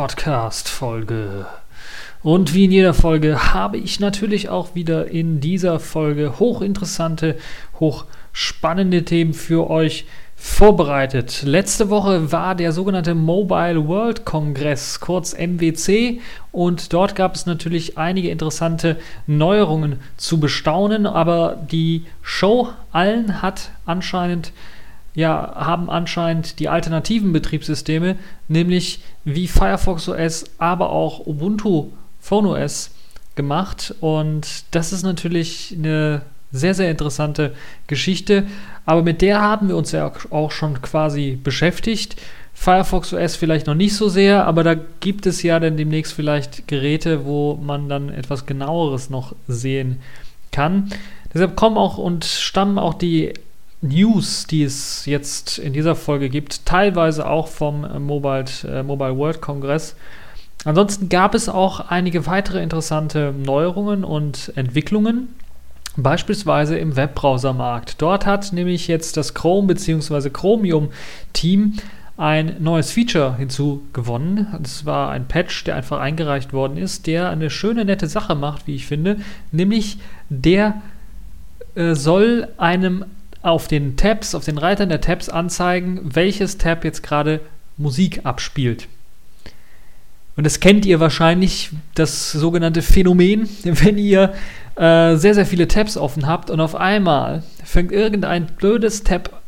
Review Podcast Folge. Und wie in jeder Folge habe ich natürlich auch wieder in dieser Folge hochinteressante, hochspannende Themen für euch vorbereitet. Letzte Woche war der sogenannte Mobile World Congress, kurz MWC, und dort gab es natürlich einige interessante Neuerungen zu bestaunen, aber die Show allen hat anscheinend ja, haben anscheinend die alternativen Betriebssysteme, nämlich wie Firefox OS, aber auch Ubuntu Phone OS gemacht. Und das ist natürlich eine sehr, sehr interessante Geschichte. Aber mit der haben wir uns ja auch schon quasi beschäftigt. Firefox OS vielleicht noch nicht so sehr, aber da gibt es ja dann demnächst vielleicht Geräte, wo man dann etwas genaueres noch sehen kann. Deshalb kommen auch und stammen auch die News, die es jetzt in dieser Folge gibt, teilweise auch vom Mobile, äh, Mobile World Congress. Ansonsten gab es auch einige weitere interessante Neuerungen und Entwicklungen, beispielsweise im Webbrowsermarkt. Dort hat nämlich jetzt das Chrome bzw. Chromium-Team ein neues Feature hinzugewonnen. Das war ein Patch, der einfach eingereicht worden ist, der eine schöne, nette Sache macht, wie ich finde, nämlich der äh, soll einem auf den Tabs, auf den Reitern der Tabs anzeigen, welches Tab jetzt gerade Musik abspielt. Und das kennt ihr wahrscheinlich, das sogenannte Phänomen, wenn ihr äh, sehr, sehr viele Tabs offen habt und auf einmal fängt irgendein blödes Tab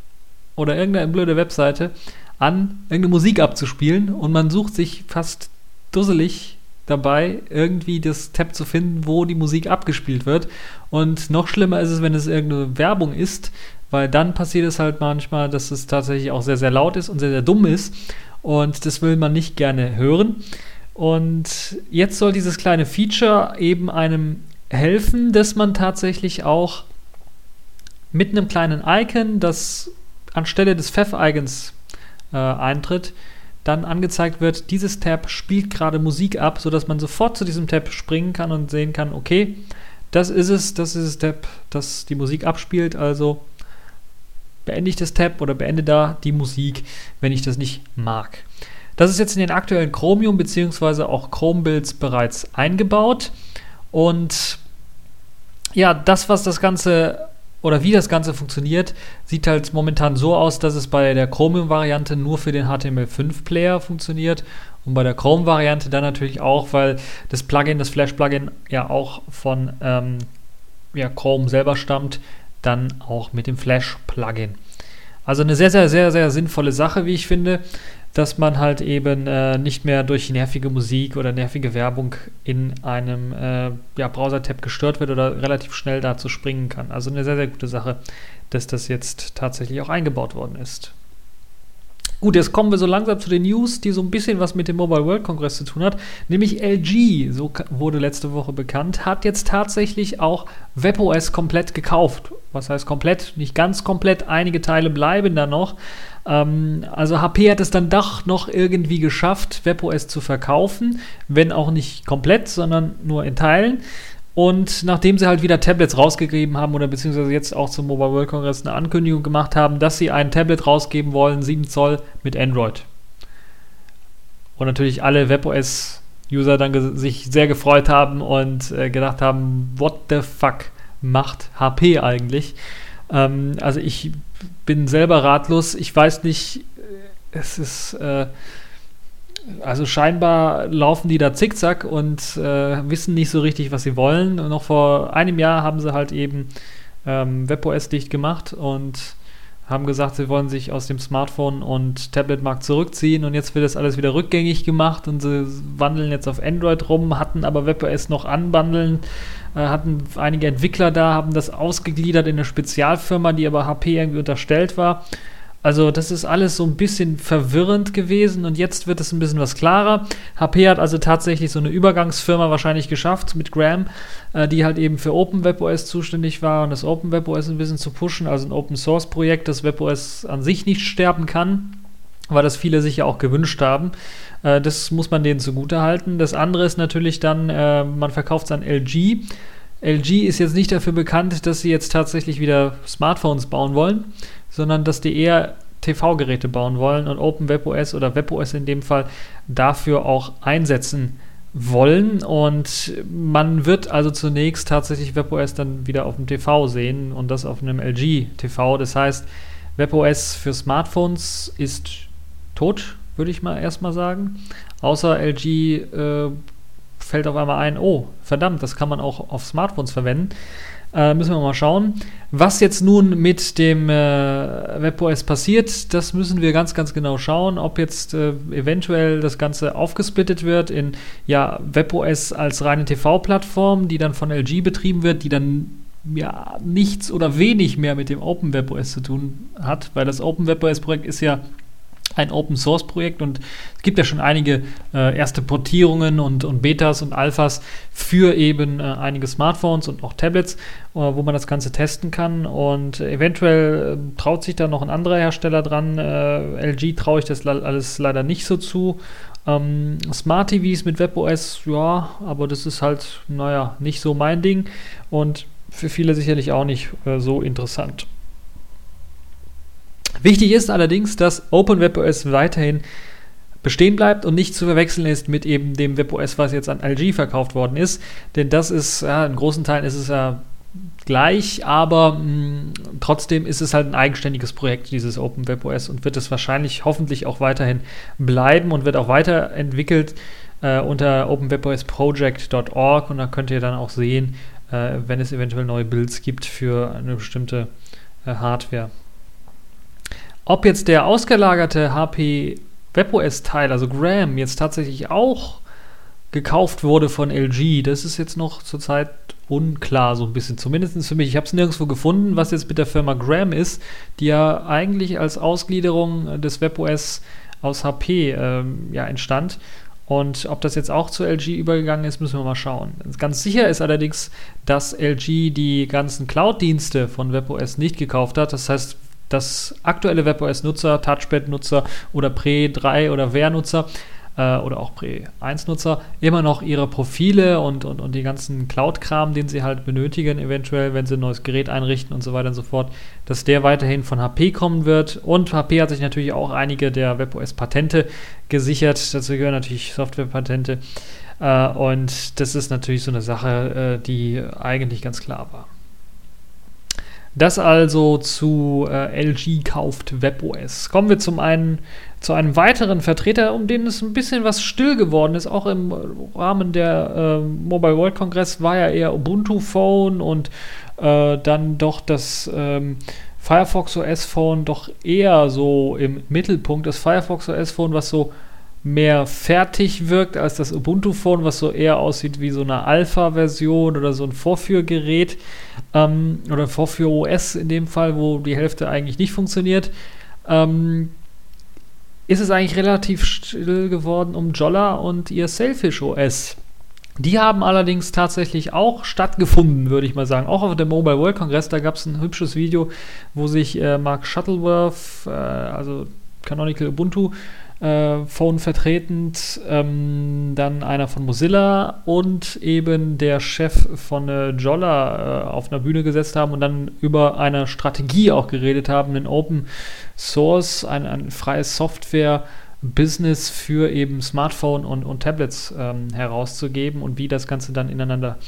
oder irgendeine blöde Webseite an, irgendeine Musik abzuspielen und man sucht sich fast dusselig dabei, irgendwie das Tab zu finden, wo die Musik abgespielt wird. Und noch schlimmer ist es, wenn es irgendeine Werbung ist, weil dann passiert es halt manchmal, dass es tatsächlich auch sehr, sehr laut ist und sehr, sehr dumm ist. Und das will man nicht gerne hören. Und jetzt soll dieses kleine Feature eben einem helfen, dass man tatsächlich auch mit einem kleinen Icon, das anstelle des Pfeff-Icons äh, eintritt, dann angezeigt wird, dieses Tab spielt gerade Musik ab, sodass man sofort zu diesem Tab springen kann und sehen kann, okay, das ist es, das ist das Tab, das die Musik abspielt, also beende ich das Tab oder beende da die Musik, wenn ich das nicht mag. Das ist jetzt in den aktuellen Chromium bzw. auch Chrome-Builds bereits eingebaut. Und ja, das, was das Ganze oder wie das Ganze funktioniert, sieht halt momentan so aus, dass es bei der Chromium-Variante nur für den HTML5-Player funktioniert und bei der Chrome-Variante dann natürlich auch, weil das Plugin, das Flash-Plugin ja auch von ähm, ja, Chrome selber stammt, dann auch mit dem Flash-Plugin. Also eine sehr, sehr, sehr, sehr sinnvolle Sache, wie ich finde, dass man halt eben äh, nicht mehr durch nervige Musik oder nervige Werbung in einem äh, ja, Browser-Tab gestört wird oder relativ schnell dazu springen kann. Also eine sehr, sehr gute Sache, dass das jetzt tatsächlich auch eingebaut worden ist. Gut, jetzt kommen wir so langsam zu den News, die so ein bisschen was mit dem Mobile World Congress zu tun hat. Nämlich LG, so wurde letzte Woche bekannt, hat jetzt tatsächlich auch WebOS komplett gekauft. Was heißt komplett? Nicht ganz komplett, einige Teile bleiben da noch. Ähm, also HP hat es dann doch noch irgendwie geschafft, WebOS zu verkaufen, wenn auch nicht komplett, sondern nur in Teilen. Und nachdem sie halt wieder Tablets rausgegeben haben oder beziehungsweise jetzt auch zum Mobile World Congress eine Ankündigung gemacht haben, dass sie ein Tablet rausgeben wollen, 7 Zoll mit Android. Und natürlich alle WebOS-User dann sich sehr gefreut haben und äh, gedacht haben, what the fuck macht HP eigentlich? Ähm, also ich bin selber ratlos. Ich weiß nicht, äh, es ist... Äh, also scheinbar laufen die da zickzack und äh, wissen nicht so richtig, was sie wollen. Und noch vor einem Jahr haben sie halt eben ähm, WebOS dicht gemacht und haben gesagt, sie wollen sich aus dem Smartphone- und Tablet-Markt zurückziehen und jetzt wird das alles wieder rückgängig gemacht und sie wandeln jetzt auf Android rum, hatten aber WebOS noch anbandeln, äh, hatten einige Entwickler da, haben das ausgegliedert in eine Spezialfirma, die aber HP irgendwie unterstellt war also das ist alles so ein bisschen verwirrend gewesen und jetzt wird es ein bisschen was klarer. HP hat also tatsächlich so eine Übergangsfirma wahrscheinlich geschafft mit Graham, äh, die halt eben für OpenWebOS zuständig war und das OpenWebOS ein bisschen zu pushen, also ein Open Source Projekt, das WebOS an sich nicht sterben kann, weil das viele sich ja auch gewünscht haben. Äh, das muss man denen zugute halten. Das andere ist natürlich dann, äh, man verkauft es an LG. LG ist jetzt nicht dafür bekannt, dass sie jetzt tatsächlich wieder Smartphones bauen wollen sondern dass die eher TV-Geräte bauen wollen und OpenWebOS oder WebOS in dem Fall dafür auch einsetzen wollen. Und man wird also zunächst tatsächlich WebOS dann wieder auf dem TV sehen und das auf einem LG-TV. Das heißt, WebOS für Smartphones ist tot, würde ich mal erstmal sagen. Außer LG äh, fällt auf einmal ein, oh, verdammt, das kann man auch auf Smartphones verwenden. Äh, müssen wir mal schauen. Was jetzt nun mit dem äh, WebOS passiert, das müssen wir ganz, ganz genau schauen, ob jetzt äh, eventuell das Ganze aufgesplittet wird in ja, WebOS als reine TV-Plattform, die dann von LG betrieben wird, die dann ja nichts oder wenig mehr mit dem Open WebOS zu tun hat, weil das Open WebOS Projekt ist ja ein Open Source Projekt und es gibt ja schon einige äh, erste Portierungen und, und Betas und Alphas für eben äh, einige Smartphones und auch Tablets, äh, wo man das Ganze testen kann und eventuell äh, traut sich da noch ein anderer Hersteller dran. Äh, LG traue ich das alles leider nicht so zu. Ähm, Smart TVs mit WebOS, ja, aber das ist halt, naja, nicht so mein Ding und für viele sicherlich auch nicht äh, so interessant. Wichtig ist allerdings, dass OpenWebOS weiterhin bestehen bleibt und nicht zu verwechseln ist mit eben dem WebOS, was jetzt an LG verkauft worden ist. Denn das ist, ja, in großen Teilen ist es ja gleich, aber mh, mm, trotzdem ist es halt ein eigenständiges Projekt, dieses OpenWebOS, und wird es wahrscheinlich hoffentlich auch weiterhin bleiben und wird auch weiterentwickelt äh, unter openwebosproject.org und da könnt ihr dann auch sehen, äh, wenn es eventuell neue Builds gibt für eine bestimmte äh, Hardware. Ob jetzt der ausgelagerte HP WebOS-Teil, also Graham, jetzt tatsächlich auch gekauft wurde von LG, das ist jetzt noch zurzeit unklar, so ein bisschen. Zumindest für mich. Ich habe es nirgendwo gefunden, was jetzt mit der Firma Graham ist, die ja eigentlich als Ausgliederung des WebOS aus HP ähm, ja, entstand. Und ob das jetzt auch zu LG übergegangen ist, müssen wir mal schauen. Ganz sicher ist allerdings, dass LG die ganzen Cloud-Dienste von WebOS nicht gekauft hat. Das heißt, dass aktuelle WebOS-Nutzer, Touchpad-Nutzer oder Pre 3 oder Wear-Nutzer äh, oder auch Pre 1-Nutzer immer noch ihre Profile und, und, und die ganzen Cloud-Kram, den sie halt benötigen, eventuell, wenn sie ein neues Gerät einrichten und so weiter und so fort, dass der weiterhin von HP kommen wird. Und HP hat sich natürlich auch einige der WebOS-Patente gesichert. Dazu gehören natürlich Software-Patente. Äh, und das ist natürlich so eine Sache, äh, die eigentlich ganz klar war. Das also zu äh, LG kauft WebOS. Kommen wir zum einen zu einem weiteren Vertreter, um den es ein bisschen was still geworden ist. Auch im Rahmen der äh, Mobile World Congress war ja eher Ubuntu Phone und äh, dann doch das ähm, Firefox OS Phone doch eher so im Mittelpunkt. Das Firefox OS Phone, was so mehr fertig wirkt als das Ubuntu Phone, was so eher aussieht wie so eine Alpha-Version oder so ein Vorführgerät ähm, oder Vorführ-OS in dem Fall, wo die Hälfte eigentlich nicht funktioniert. Ähm, ist es eigentlich relativ still geworden um Jolla und ihr Sailfish OS. Die haben allerdings tatsächlich auch stattgefunden, würde ich mal sagen. Auch auf dem Mobile World Congress, da gab es ein hübsches Video, wo sich äh, Mark Shuttleworth, äh, also Canonical Ubuntu, äh, Phone vertretend, ähm, dann einer von Mozilla und eben der Chef von äh, Jolla äh, auf einer Bühne gesetzt haben und dann über eine Strategie auch geredet haben, einen Open Source, ein, ein freies Software. Business für eben Smartphone und, und Tablets ähm, herauszugeben und wie das Ganze dann ineinander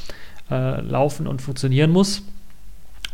äh, laufen und funktionieren muss.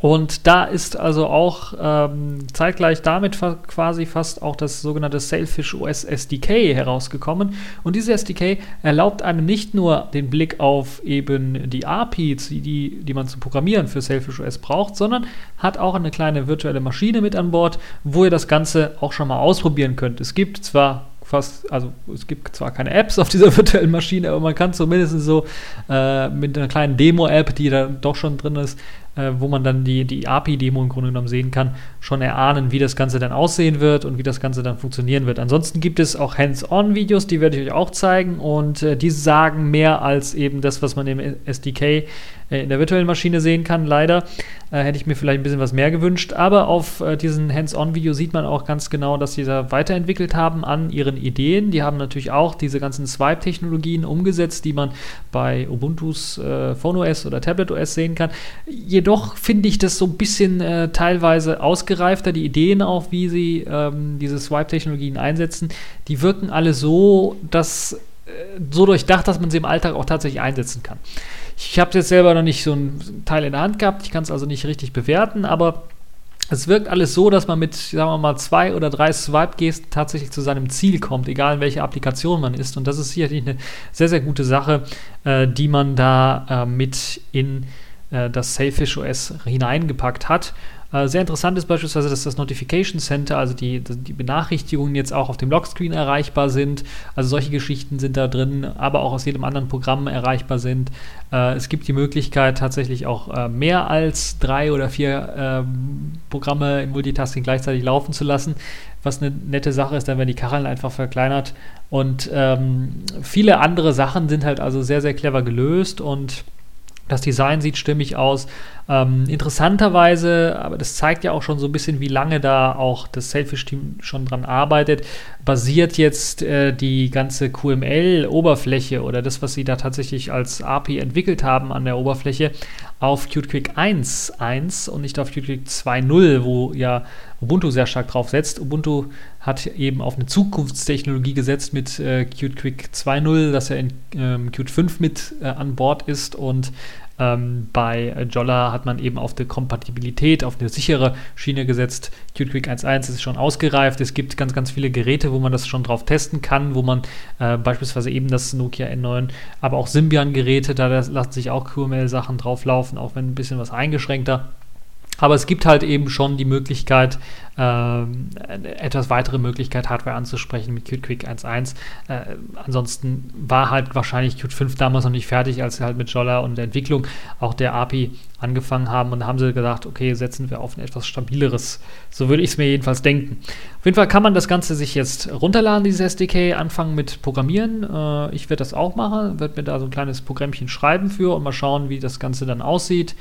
Und da ist also auch ähm, zeitgleich damit fa quasi fast auch das sogenannte Sailfish OS SDK herausgekommen. Und diese SDK erlaubt einem nicht nur den Blick auf eben die APIs, die, die man zum Programmieren für Sailfish OS braucht, sondern hat auch eine kleine virtuelle Maschine mit an Bord, wo ihr das Ganze auch schon mal ausprobieren könnt. Es gibt zwar fast, also es gibt zwar keine Apps auf dieser virtuellen Maschine, aber man kann zumindest so äh, mit einer kleinen Demo-App, die da doch schon drin ist, äh, wo man dann die, die API-Demo im Grunde genommen sehen kann, schon erahnen, wie das Ganze dann aussehen wird und wie das Ganze dann funktionieren wird. Ansonsten gibt es auch Hands-on-Videos, die werde ich euch auch zeigen und äh, die sagen mehr als eben das, was man im SDK äh, in der virtuellen Maschine sehen kann. Leider äh, hätte ich mir vielleicht ein bisschen was mehr gewünscht, aber auf äh, diesen Hands-on-Video sieht man auch ganz genau, dass sie da weiterentwickelt haben an ihren Ideen. Die haben natürlich auch diese ganzen Swipe-Technologien umgesetzt, die man bei Ubuntu's äh, Phone OS oder Tablet OS sehen kann. Je jedoch finde ich das so ein bisschen äh, teilweise ausgereifter, die Ideen auch, wie sie ähm, diese Swipe-Technologien einsetzen, die wirken alle so, dass äh, so durchdacht, dass man sie im Alltag auch tatsächlich einsetzen kann. Ich habe jetzt selber noch nicht so ein Teil in der Hand gehabt, ich kann es also nicht richtig bewerten, aber es wirkt alles so, dass man mit, sagen wir mal, zwei oder drei Swipe-Gesten tatsächlich zu seinem Ziel kommt, egal in welcher Applikation man ist. Und das ist sicherlich eine sehr, sehr gute Sache, äh, die man da äh, mit in äh, das Sailfish OS hineingepackt hat. Äh, sehr interessant ist beispielsweise, dass das Notification Center, also die, die Benachrichtigungen jetzt auch auf dem Lockscreen erreichbar sind. Also solche Geschichten sind da drin, aber auch aus jedem anderen Programm erreichbar sind. Äh, es gibt die Möglichkeit, tatsächlich auch mehr als drei oder vier ähm, Programme im Multitasking gleichzeitig laufen zu lassen. Was eine nette Sache ist, dann werden die Kacheln einfach verkleinert. Und ähm, viele andere Sachen sind halt also sehr, sehr clever gelöst und das Design sieht stimmig aus. Ähm, interessanterweise, aber das zeigt ja auch schon so ein bisschen, wie lange da auch das Selfish-Team schon dran arbeitet, basiert jetzt äh, die ganze QML-Oberfläche oder das, was sie da tatsächlich als API entwickelt haben an der Oberfläche, auf QtQuick 1.1 und nicht auf QtQuick 2.0, wo ja Ubuntu sehr stark drauf setzt. Ubuntu hat eben auf eine Zukunftstechnologie gesetzt mit äh, QtQuick 2.0, das ja in ähm, Qt 5 mit äh, an Bord ist und ähm, bei Jolla hat man eben auf die Kompatibilität, auf eine sichere Schiene gesetzt. QtQuick 1.1 ist schon ausgereift. Es gibt ganz, ganz viele Geräte, wo man das schon drauf testen kann, wo man äh, beispielsweise eben das Nokia N9, aber auch Symbian-Geräte, da lassen sich auch QML-Sachen drauflaufen, auch wenn ein bisschen was eingeschränkter. Aber es gibt halt eben schon die Möglichkeit, äh, etwas weitere Möglichkeit, Hardware anzusprechen mit QtQuick 1.1. Äh, ansonsten war halt wahrscheinlich Qt 5 damals noch nicht fertig, als sie halt mit Jolla und der Entwicklung auch der API angefangen haben. Und da haben sie gesagt, okay, setzen wir auf ein etwas stabileres. So würde ich es mir jedenfalls denken. Auf jeden Fall kann man das Ganze sich jetzt runterladen, dieses SDK, anfangen mit Programmieren. Äh, ich werde das auch machen, werde mir da so ein kleines Programmchen schreiben für und mal schauen, wie das Ganze dann aussieht.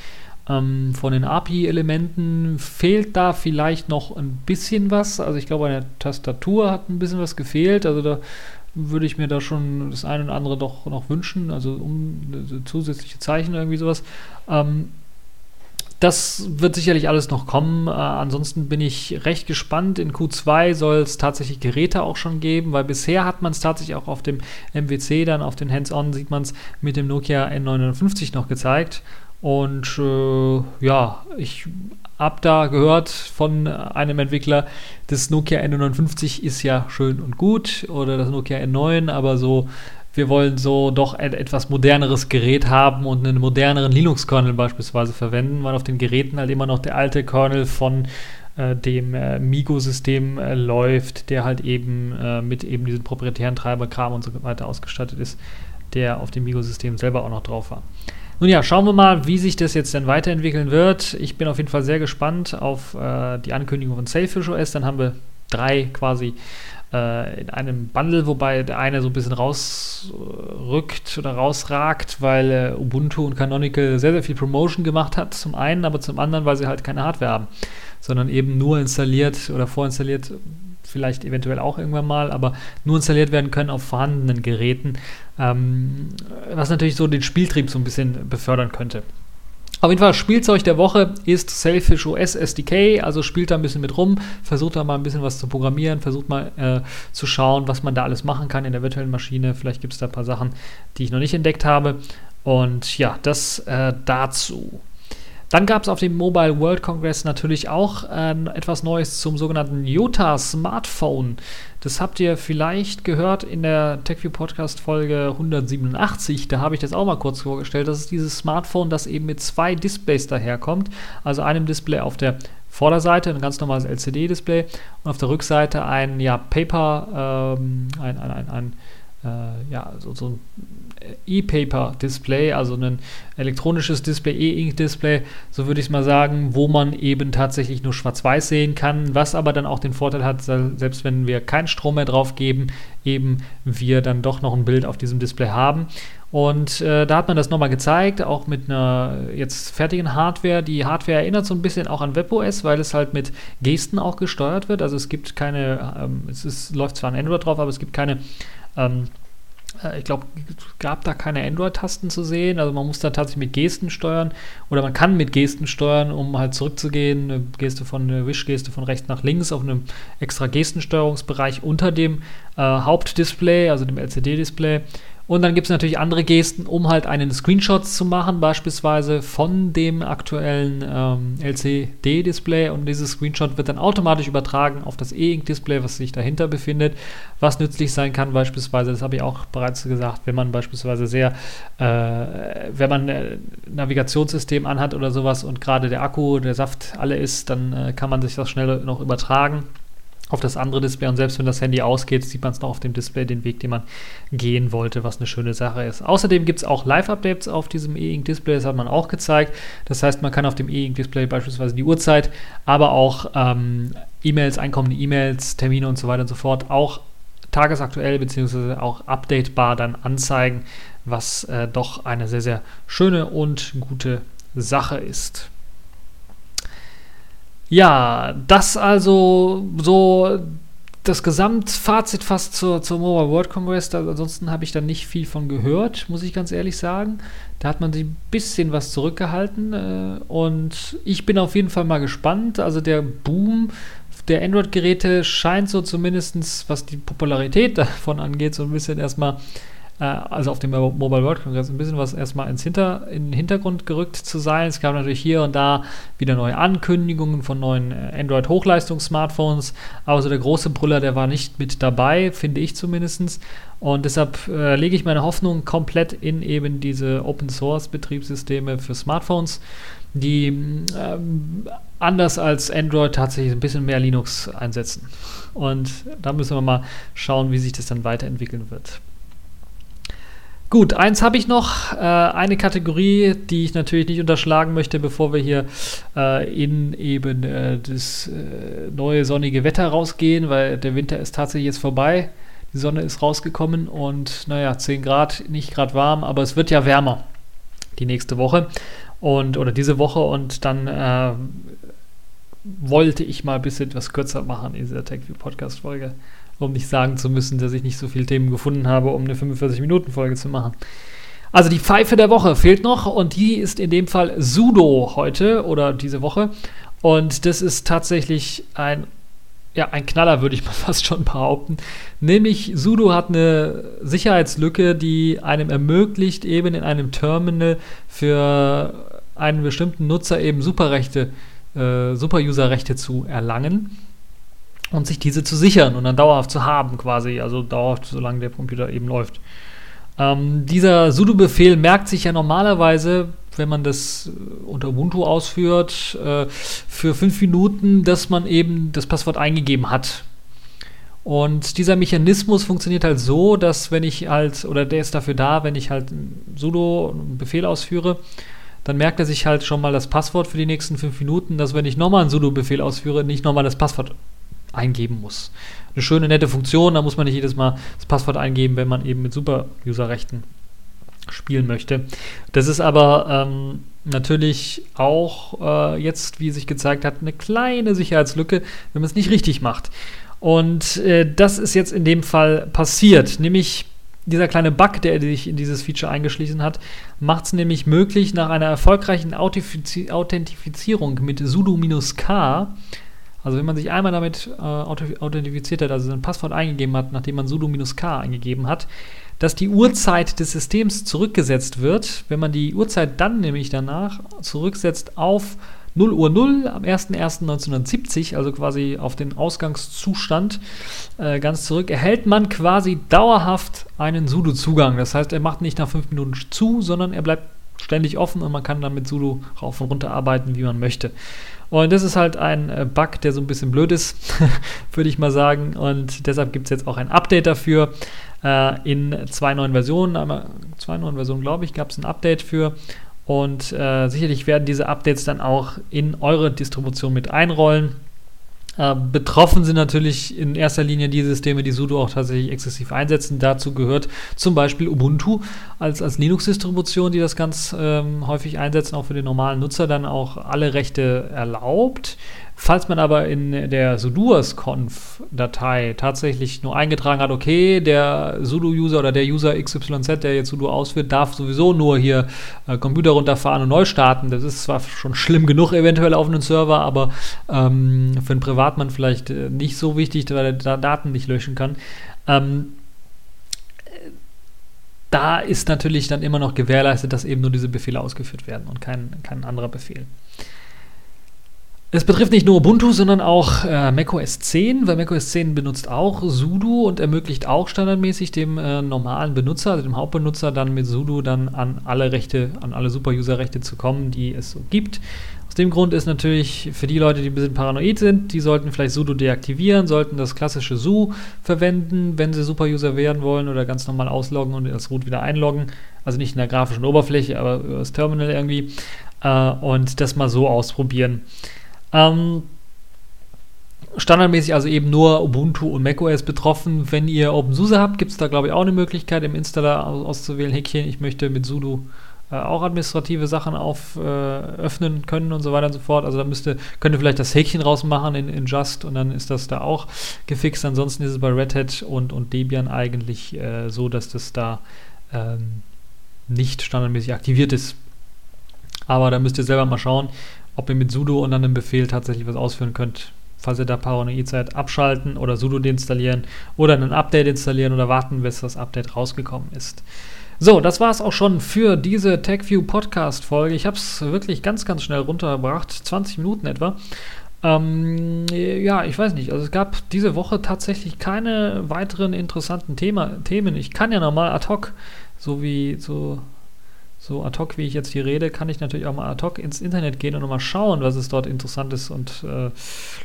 Ähm, von den API-Elementen fehlt da vielleicht noch ein bisschen was. Also ich glaube, an der Tastatur hat ein bisschen was gefehlt. Also da würde ich mir da schon das eine oder andere doch noch wünschen. Also um zusätzliche Zeichen irgendwie sowas. Ähm, das wird sicherlich alles noch kommen. Äh, ansonsten bin ich recht gespannt. In Q2 soll es tatsächlich Geräte auch schon geben, weil bisher hat man es tatsächlich auch auf dem MWC, dann auf den Hands-On sieht man es mit dem Nokia N950 noch gezeigt. Und äh, ja, ich habe da gehört von einem Entwickler, das Nokia N59 ist ja schön und gut oder das Nokia N9, aber so, wir wollen so doch ein etwas moderneres Gerät haben und einen moderneren Linux-Kernel beispielsweise verwenden, weil auf den Geräten halt immer noch der alte Kernel von äh, dem äh, Migo-System äh, läuft, der halt eben äh, mit eben diesen proprietären Treiberkram und so weiter ausgestattet ist, der auf dem Migo-System selber auch noch drauf war. Nun ja, schauen wir mal, wie sich das jetzt dann weiterentwickeln wird. Ich bin auf jeden Fall sehr gespannt auf äh, die Ankündigung von Sailfish OS. Dann haben wir drei quasi äh, in einem Bundle, wobei der eine so ein bisschen rausrückt oder rausragt, weil äh, Ubuntu und Canonical sehr, sehr viel Promotion gemacht hat, zum einen, aber zum anderen, weil sie halt keine Hardware haben, sondern eben nur installiert oder vorinstalliert vielleicht eventuell auch irgendwann mal, aber nur installiert werden können auf vorhandenen Geräten, ähm, was natürlich so den Spieltrieb so ein bisschen befördern könnte. Auf jeden Fall, Spielzeug der Woche ist Selfish OS SDK, also spielt da ein bisschen mit rum, versucht da mal ein bisschen was zu programmieren, versucht mal äh, zu schauen, was man da alles machen kann in der virtuellen Maschine. Vielleicht gibt es da ein paar Sachen, die ich noch nicht entdeckt habe. Und ja, das äh, dazu. Dann gab es auf dem Mobile World Congress natürlich auch äh, etwas Neues zum sogenannten Jota Smartphone. Das habt ihr vielleicht gehört in der TechView Podcast Folge 187. Da habe ich das auch mal kurz vorgestellt. Das ist dieses Smartphone, das eben mit zwei Displays daherkommt. Also einem Display auf der Vorderseite, ein ganz normales LCD-Display und auf der Rückseite ein ja, Paper, ähm, ein, ein, ein, ein äh, ja, so, so ein E-Paper-Display, also ein elektronisches Display, E-Ink-Display, so würde ich es mal sagen, wo man eben tatsächlich nur schwarz-weiß sehen kann, was aber dann auch den Vorteil hat, selbst wenn wir keinen Strom mehr drauf geben, eben wir dann doch noch ein Bild auf diesem Display haben. Und äh, da hat man das nochmal gezeigt, auch mit einer jetzt fertigen Hardware. Die Hardware erinnert so ein bisschen auch an WebOS, weil es halt mit Gesten auch gesteuert wird. Also es gibt keine, ähm, es ist, läuft zwar ein Android drauf, aber es gibt keine ähm, Äh, ich glaube, es gab da keine Android-Tasten zu sehen. Also man muss da tatsächlich mit Gesten steuern oder man kann mit Gesten steuern, um halt zurückzugehen. Eine Geste von eine Wish-Geste von rechts nach links auf einem extra Gestensteuerungsbereich unter dem äh, Hauptdisplay, also dem LCD-Display. Und dann gibt es natürlich andere Gesten, um halt einen Screenshot zu machen, beispielsweise von dem aktuellen ähm, LCD-Display. Und dieses Screenshot wird dann automatisch übertragen auf das E-Ink-Display, was sich dahinter befindet, was nützlich sein kann, beispielsweise, das habe ich auch bereits gesagt, wenn man beispielsweise sehr, äh, wenn man ein Navigationssystem anhat oder sowas und gerade der Akku, der Saft alle ist, dann äh, kann man sich das schnell noch übertragen auf das andere Display und selbst wenn das Handy ausgeht, sieht man es noch auf dem Display den Weg, den man gehen wollte, was eine schöne Sache ist. Außerdem gibt es auch Live-Updates auf diesem E-Ink-Display, das hat man auch gezeigt. Das heißt, man kann auf dem E-Ink-Display beispielsweise die Uhrzeit, aber auch ähm, E-Mails, einkommende E-Mails, Termine und so weiter und so fort auch tagesaktuell bzw. auch updatebar dann anzeigen, was äh, doch eine sehr, sehr schöne und gute Sache ist. Ja, das also so das Gesamtfazit fast zur, zur Mobile World Congress. Da, ansonsten habe ich da nicht viel von gehört, muss ich ganz ehrlich sagen. Da hat man sich ein bisschen was zurückgehalten äh, und ich bin auf jeden Fall mal gespannt. Also der Boom der Android-Geräte scheint so zumindest, was die Popularität davon angeht, so ein bisschen erstmal also auf dem Mobile World Congress, ein bisschen was erstmal ins Hinter, in den Hintergrund gerückt zu sein. Es gab natürlich hier und da wieder neue Ankündigungen von neuen äh, Android-Hochleistungs-Smartphones, aber so der große Brüller, der war nicht mit dabei, finde ich zumindest. Und deshalb äh, lege ich meine Hoffnung komplett in eben diese Open-Source-Betriebssysteme für Smartphones, die ähm, anders als Android tatsächlich ein bisschen mehr Linux einsetzen. Und da müssen wir mal schauen, wie sich das dann weiterentwickeln wird. Gut, eins habe ich noch, äh, eine Kategorie, die ich natürlich nicht unterschlagen möchte, bevor wir hier äh, in eben äh, das äh, neue sonnige Wetter rausgehen, weil der Winter ist tatsächlich jetzt vorbei. Die Sonne ist rausgekommen und naja, 10 Grad, nicht gerade warm, aber es wird ja wärmer die nächste Woche und oder diese Woche und dann äh, wollte ich mal ein bisschen etwas kürzer machen in dieser TechView Podcast Folge um nicht sagen zu müssen, dass ich nicht so viele Themen gefunden habe, um eine 45-Minuten-Folge zu machen. Also die Pfeife der Woche fehlt noch und die ist in dem Fall Sudo heute oder diese Woche. Und das ist tatsächlich ein, ja, ein Knaller, würde ich mal fast schon behaupten. Nämlich Sudo hat eine Sicherheitslücke, die einem ermöglicht, eben in einem Terminal für einen bestimmten Nutzer eben Superrechte, äh, Super-User-Rechte zu erlangen und sich diese zu sichern und dann dauerhaft zu haben quasi, also dauerhaft, solange der Computer eben läuft. Ähm, dieser sudo-Befehl merkt sich ja normalerweise, wenn man das äh, unter Ubuntu ausführt, äh, für fünf Minuten, dass man eben das Passwort eingegeben hat. Und dieser Mechanismus funktioniert halt so, dass wenn ich halt, oder der ist dafür da, wenn ich halt sudo einen Befehl ausführe, dann merkt er sich halt schon mal das Passwort für die nächsten fünf Minuten, dass wenn ich nochmal einen sudo-Befehl ausführe, nicht nochmal das Passwort eingeben muss. Eine schöne, nette Funktion, da muss man nicht jedes Mal das Passwort eingeben, wenn man eben mit Super-User-Rechten spielen möchte. Das ist aber ähm, natürlich auch äh, jetzt, wie sich gezeigt hat, eine kleine Sicherheitslücke, wenn man es nicht richtig macht. Und äh, das ist jetzt in dem Fall passiert, nämlich dieser kleine Bug, der sich in dieses Feature eingeschlichen hat, macht es nämlich möglich, nach einer erfolgreichen Authentifizierung mit sudo-k also wenn man sich einmal damit äh, authentifiziert hat, also sein Passwort eingegeben hat, nachdem man sudo-k eingegeben hat, dass die Uhrzeit des Systems zurückgesetzt wird. Wenn man die Uhrzeit dann nämlich danach zurücksetzt auf 0 Uhr 0 am 01.01.1970, also quasi auf den Ausgangszustand äh, ganz zurück, erhält man quasi dauerhaft einen sudo-Zugang. Das heißt, er macht nicht nach 5 Minuten zu, sondern er bleibt ständig offen und man kann dann mit sudo rauf und runter arbeiten, wie man möchte. Und das ist halt ein äh, Bug, der so ein bisschen blöd ist, würde ich mal sagen. Und deshalb gibt es jetzt auch ein Update dafür. Äh, in zwei neuen Versionen, einmal zwei neuen Versionen, glaube ich, gab es ein Update für. Und äh, sicherlich werden diese Updates dann auch in eure Distribution mit einrollen. Äh, betroffen sind natürlich in erster Linie die Systeme, die sudo auch tatsächlich exzessiv einsetzen. Dazu gehört zum Beispiel Ubuntu als, als Linux-Distribution, die das ganz ähm, häufig einsetzen, auch für den normalen Nutzer dann auch alle Rechte erlaubt. Falls man aber in der sudoers-conf-Datei tatsächlich nur eingetragen hat, okay, der sudo-User oder der User XYZ, der jetzt sudo ausführt, darf sowieso nur hier äh, Computer runterfahren und neu starten. Das ist zwar schon schlimm genug eventuell auf einem Server, aber ähm, für einen Privatmann vielleicht äh, nicht so wichtig, weil er da Daten nicht löschen kann. Ähm, da ist natürlich dann immer noch gewährleistet, dass eben nur diese Befehle ausgeführt werden und kein, kein anderer Befehl. Es betrifft nicht nur Ubuntu, sondern auch äh, macOS 10, weil macOS 10 benutzt auch sudo und ermöglicht auch standardmäßig dem äh, normalen Benutzer, also dem Hauptbenutzer, dann mit sudo dann an alle Rechte, an alle Super-User-Rechte zu kommen, die es so gibt. Aus dem Grund ist natürlich für die Leute, die ein bisschen paranoid sind, die sollten vielleicht sudo deaktivieren, sollten das klassische su verwenden, wenn sie Super-User werden wollen oder ganz normal ausloggen und das Root wieder einloggen. Also nicht in der grafischen Oberfläche, aber über das Terminal irgendwie. Äh, und das mal so ausprobieren. Ähm, standardmäßig also eben nur Ubuntu und macOS betroffen. Wenn ihr OpenSUSE habt, gibt es da glaube ich auch eine Möglichkeit im Installer auszuwählen, Häkchen, ich möchte mit sudo äh, auch administrative Sachen auf äh, öffnen können und so weiter und so fort. Also da müsste, könnt ihr vielleicht das Häkchen rausmachen in, in Just und dann ist das da auch gefixt. Ansonsten ist es bei Red Hat und, und Debian eigentlich äh, so, dass das da ähm, nicht standardmäßig aktiviert ist. Aber da müsst ihr selber mal schauen ob ihr mit sudo und dann einem Befehl tatsächlich was ausführen könnt. Falls ihr da paranoid seid, abschalten oder sudo deinstallieren oder ein Update installieren oder warten, bis das Update rausgekommen ist. So, das war es auch schon für diese TechView Podcast Folge. Ich habe es wirklich ganz, ganz schnell runtergebracht, 20 Minuten etwa. Ähm, ja, ich weiß nicht. Also es gab diese Woche tatsächlich keine weiteren interessanten Thema, Themen. Ich kann ja nochmal ad hoc, so wie so so ad hoc, wie ich jetzt hier rede, kann ich natürlich auch mal ad hoc ins Internet gehen und mal schauen, was es dort Interessantes und äh,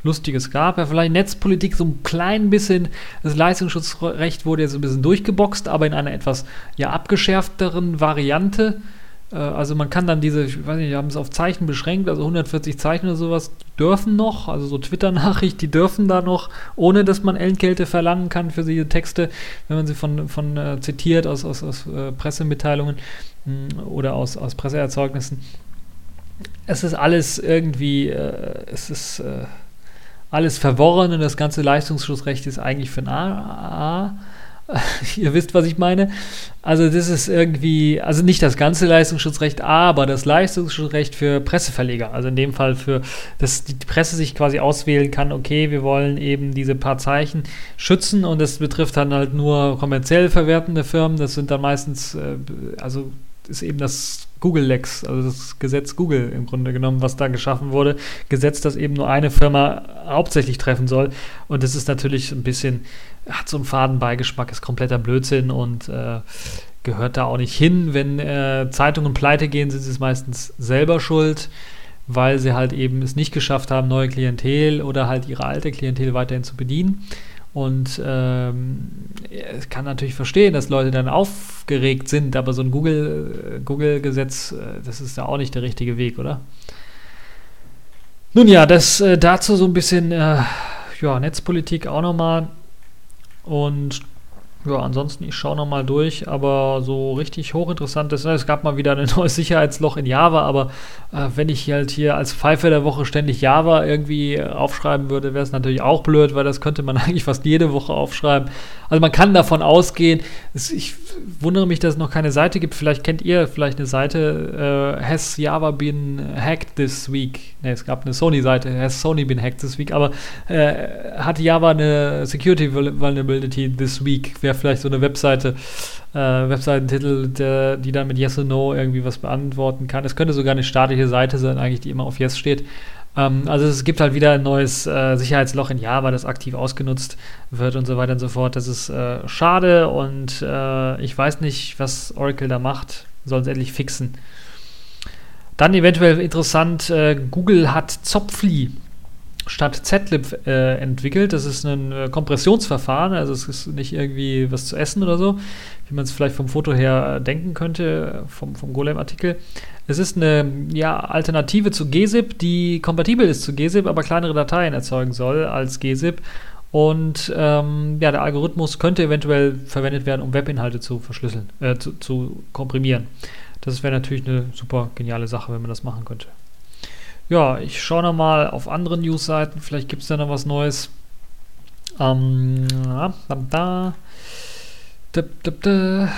Lustiges gab. Ja, vielleicht Netzpolitik so ein klein bisschen, das Leistungsschutzrecht wurde jetzt ein bisschen durchgeboxt, aber in einer etwas ja abgeschärfteren Variante. Äh, also man kann dann diese, ich weiß nicht, wir haben es auf Zeichen beschränkt, also 140 Zeichen oder sowas dürfen noch, also so Twitter-Nachricht, die dürfen da noch, ohne dass man Entgelte verlangen kann für diese Texte, wenn man sie von, von äh, zitiert aus, aus, aus äh, Pressemitteilungen mh, hm, oder aus, aus Presseerzeugnissen. Es ist alles irgendwie, äh, es ist äh, alles verworren und das ganze Leistungsschutzrecht ist eigentlich für ein A, A Ihr wisst, was ich meine. Also das ist irgendwie, also nicht das ganze Leistungsschutzrecht, aber das Leistungsschutzrecht für Presseverleger. Also in dem Fall für, dass die Presse sich quasi auswählen kann, okay, wir wollen eben diese paar Zeichen schützen und das betrifft dann halt nur kommerziell verwertende Firmen. Das sind dann meistens, äh, also ist eben das Google-Lex, also das Gesetz Google im Grunde genommen, was da geschaffen wurde. Gesetz, das eben nur eine Firma hauptsächlich treffen soll. Und das ist natürlich ein bisschen, hat so einen Fadenbeigeschmack, ist kompletter Blödsinn und äh, gehört da auch nicht hin. Wenn äh, Zeitungen pleite gehen, sind sie es meistens selber schuld, weil sie halt eben es nicht geschafft haben, neue Klientel oder halt ihre alte Klientel weiterhin zu bedienen. Und ähm, ich kann natürlich verstehen, dass Leute dann aufgeregt sind, aber so ein Google, Google-Gesetz, äh, das ist ja auch nicht der richtige Weg, oder? Nun ja, das äh, dazu so ein bisschen äh, ja, Netzpolitik auch nochmal. Und ja, ansonsten, ich schaue nochmal durch, aber so richtig hochinteressant ist, es gab mal wieder ein neues Sicherheitsloch in Java, aber äh, wenn ich halt hier als Pfeife der Woche ständig Java irgendwie aufschreiben würde, wäre es natürlich auch blöd, weil das könnte man eigentlich fast jede Woche aufschreiben. Also man kann davon ausgehen, es, ich wundere mich, dass es noch keine Seite gibt, vielleicht kennt ihr vielleicht eine Seite, äh, Has Java been hacked this week? Ne, es gab eine Sony-Seite, Has Sony been hacked this week, aber äh, hat Java eine Security Vulnerability this week? Vielleicht so eine Webseite, äh, Webseitentitel, der, die dann mit Yes or No irgendwie was beantworten kann. Es könnte sogar eine statische Seite sein, eigentlich, die immer auf Yes steht. Ähm, also es gibt halt wieder ein neues äh, Sicherheitsloch in Java, das aktiv ausgenutzt wird und so weiter und so fort. Das ist äh, schade und äh, ich weiß nicht, was Oracle da macht. Sollen es endlich fixen. Dann eventuell interessant, äh, Google hat Zopfli statt Zlib äh, entwickelt. Das ist ein äh, Kompressionsverfahren, also es ist nicht irgendwie was zu essen oder so, wie man es vielleicht vom Foto her äh, denken könnte, vom, vom Golem-Artikel. Es ist eine ja, Alternative zu GZIP, die kompatibel ist zu GZIP, aber kleinere Dateien erzeugen soll als GZIP. Und ähm, ja, der Algorithmus könnte eventuell verwendet werden, um Webinhalte zu verschlüsseln, äh, zu, zu komprimieren. Das wäre natürlich eine super geniale Sache, wenn man das machen könnte. Ja, ich schaue nochmal auf andere News-Seiten, vielleicht gibt es da noch was Neues. Ähm, da, da, da, da, da.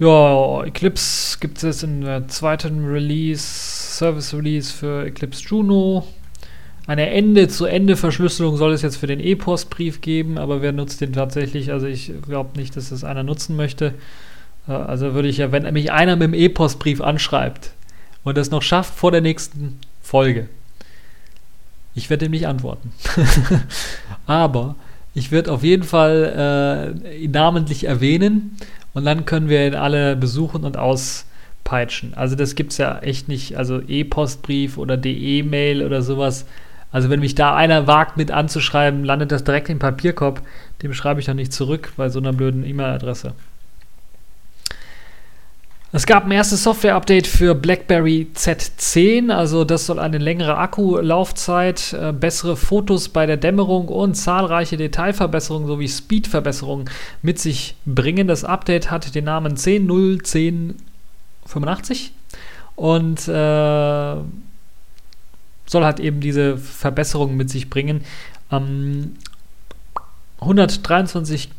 Ja, Eclipse gibt es jetzt in der zweiten Release, Service Release für Eclipse Juno. Eine Ende-zu-Ende-Verschlüsselung soll es jetzt für den E-Post-Brief geben, aber wer nutzt den tatsächlich? Also ich glaube nicht, dass das einer nutzen möchte. Also würde ich ja, wenn mich einer mit dem E-Post-Brief anschreibt und das noch schafft vor der nächsten Folge, ich werde ihm nicht antworten. aber ich werde auf jeden Fall äh, ihn namentlich erwähnen und dann können wir ihn alle besuchen und auspeitschen. Also das gibt es ja echt nicht. Also E-Postbrief oder DE-Mail oder sowas. Also wenn mich da einer wagt mit anzuschreiben, landet das direkt im Papierkorb. Dem schreibe ich dann nicht zurück bei so einer blöden E-Mail-Adresse. Es gab ein erstes Software-Update für BlackBerry Z10, also das soll eine längere Akkulaufzeit, äh, bessere Fotos bei der Dämmerung und zahlreiche Detailverbesserungen sowie Speedverbesserungen mit sich bringen. Das Update hat den Namen 10.0.10.85 und äh, soll halt eben diese Verbesserungen mit sich bringen. Ähm, 123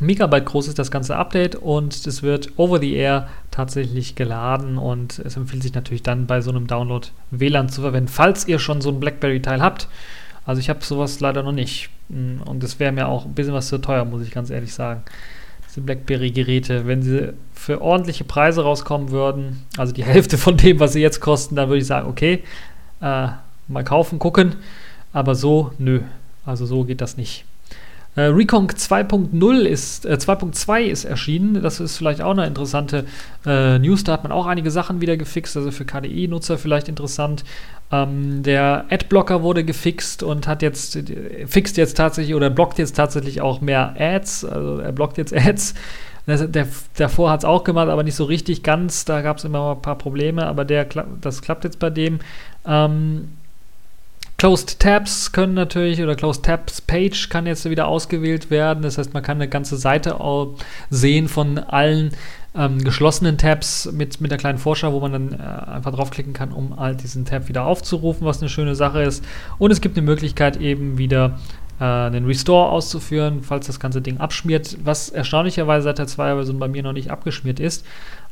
Megabyte groß ist das ganze Update und es wird over the air tatsächlich geladen und es empfiehlt sich natürlich dann bei so einem Download WLAN zu verwenden, falls ihr schon so ein BlackBerry-Teil habt. Also ich habe sowas leider noch nicht mm, und das wäre mir auch ein bisschen was zu teuer, muss ich ganz ehrlich sagen. Diese BlackBerry-Geräte, wenn sie für ordentliche Preise rauskommen würden, also die Hälfte von dem, was sie jetzt kosten, dann würde ich sagen, okay, äh, mal kaufen, gucken, aber so, nö, also so geht das nicht. Äh, Reconk 2.0 ist, äh, 2.2 ist erschienen. Das ist vielleicht auch eine interessante äh, News. Da hat man auch einige Sachen wieder gefixt, also für KDE-Nutzer vielleicht interessant. Ähm, der Adblocker wurde gefixt und hat jetzt, äh, fixt jetzt tatsächlich oder blockt jetzt tatsächlich auch mehr Ads. Also er blockt jetzt Ads. Das, der, davor hat es auch gemacht, aber nicht so richtig ganz. Da gab es immer mal ein paar Probleme, aber der, das klappt jetzt bei dem. Ähm, Closed Tabs können natürlich oder Closed Tabs Page kann jetzt wieder ausgewählt werden. Das heißt, man kann eine ganze Seite sehen von allen ähm, geschlossenen Tabs mit, mit der kleinen Vorschau, wo man dann äh, einfach draufklicken kann, um all diesen Tab wieder aufzurufen, was eine schöne Sache ist. Und es gibt eine Möglichkeit, eben wieder äh, einen Restore auszuführen, falls das ganze Ding abschmiert, was erstaunlicherweise seit der 2er-Version bei mir noch nicht abgeschmiert ist.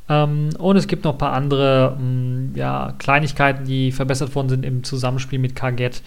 Ähm, und es gibt noch ein paar andere mh, mm, ja, Kleinigkeiten, die verbessert worden sind im Zusammenspiel mit KGET,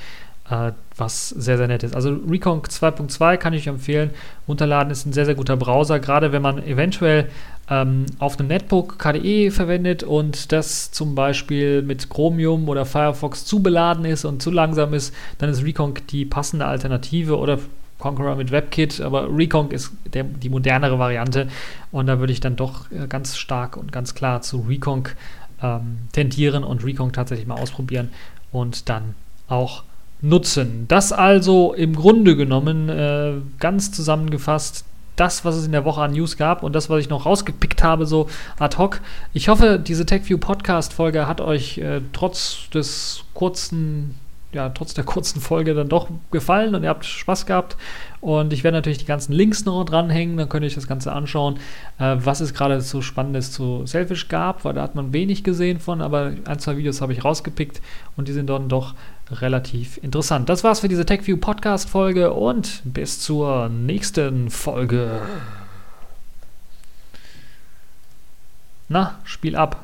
äh, was sehr, sehr nett ist. Also Reconk 2.2 kann ich empfehlen. Runterladen ist ein sehr, sehr guter Browser, gerade wenn man eventuell ähm, auf einem Netbook KDE verwendet und das zum Beispiel mit Chromium oder Firefox zu beladen ist und zu langsam ist, dann ist Reconk die passende Alternative oder Conqueror mit WebKit, aber Reconk ist der, die modernere Variante und da würde ich dann doch äh, ganz stark und ganz klar zu Reconk ähm, tendieren und Reconk tatsächlich mal ausprobieren und dann auch nutzen. Das also im Grunde genommen äh, ganz zusammengefasst das, was es in der Woche an News gab und das, was ich noch rausgepickt habe, so ad hoc. Ich hoffe, diese TechView Podcast-Folge hat euch äh, trotz des kurzen ja, trotz der kurzen Folge dann doch gefallen und ihr habt Spaß gehabt. Und ich werde natürlich die ganzen Links noch dranhängen, dann könnt ihr euch das Ganze anschauen, äh, was es gerade so Spannendes zu Selfish gab, weil da hat man wenig gesehen von, aber ein, zwei Videos habe ich rausgepickt und die sind dann doch relativ interessant. Das war's für diese TechView Podcast Folge und bis zur nächsten Folge. Na, Spiel ab.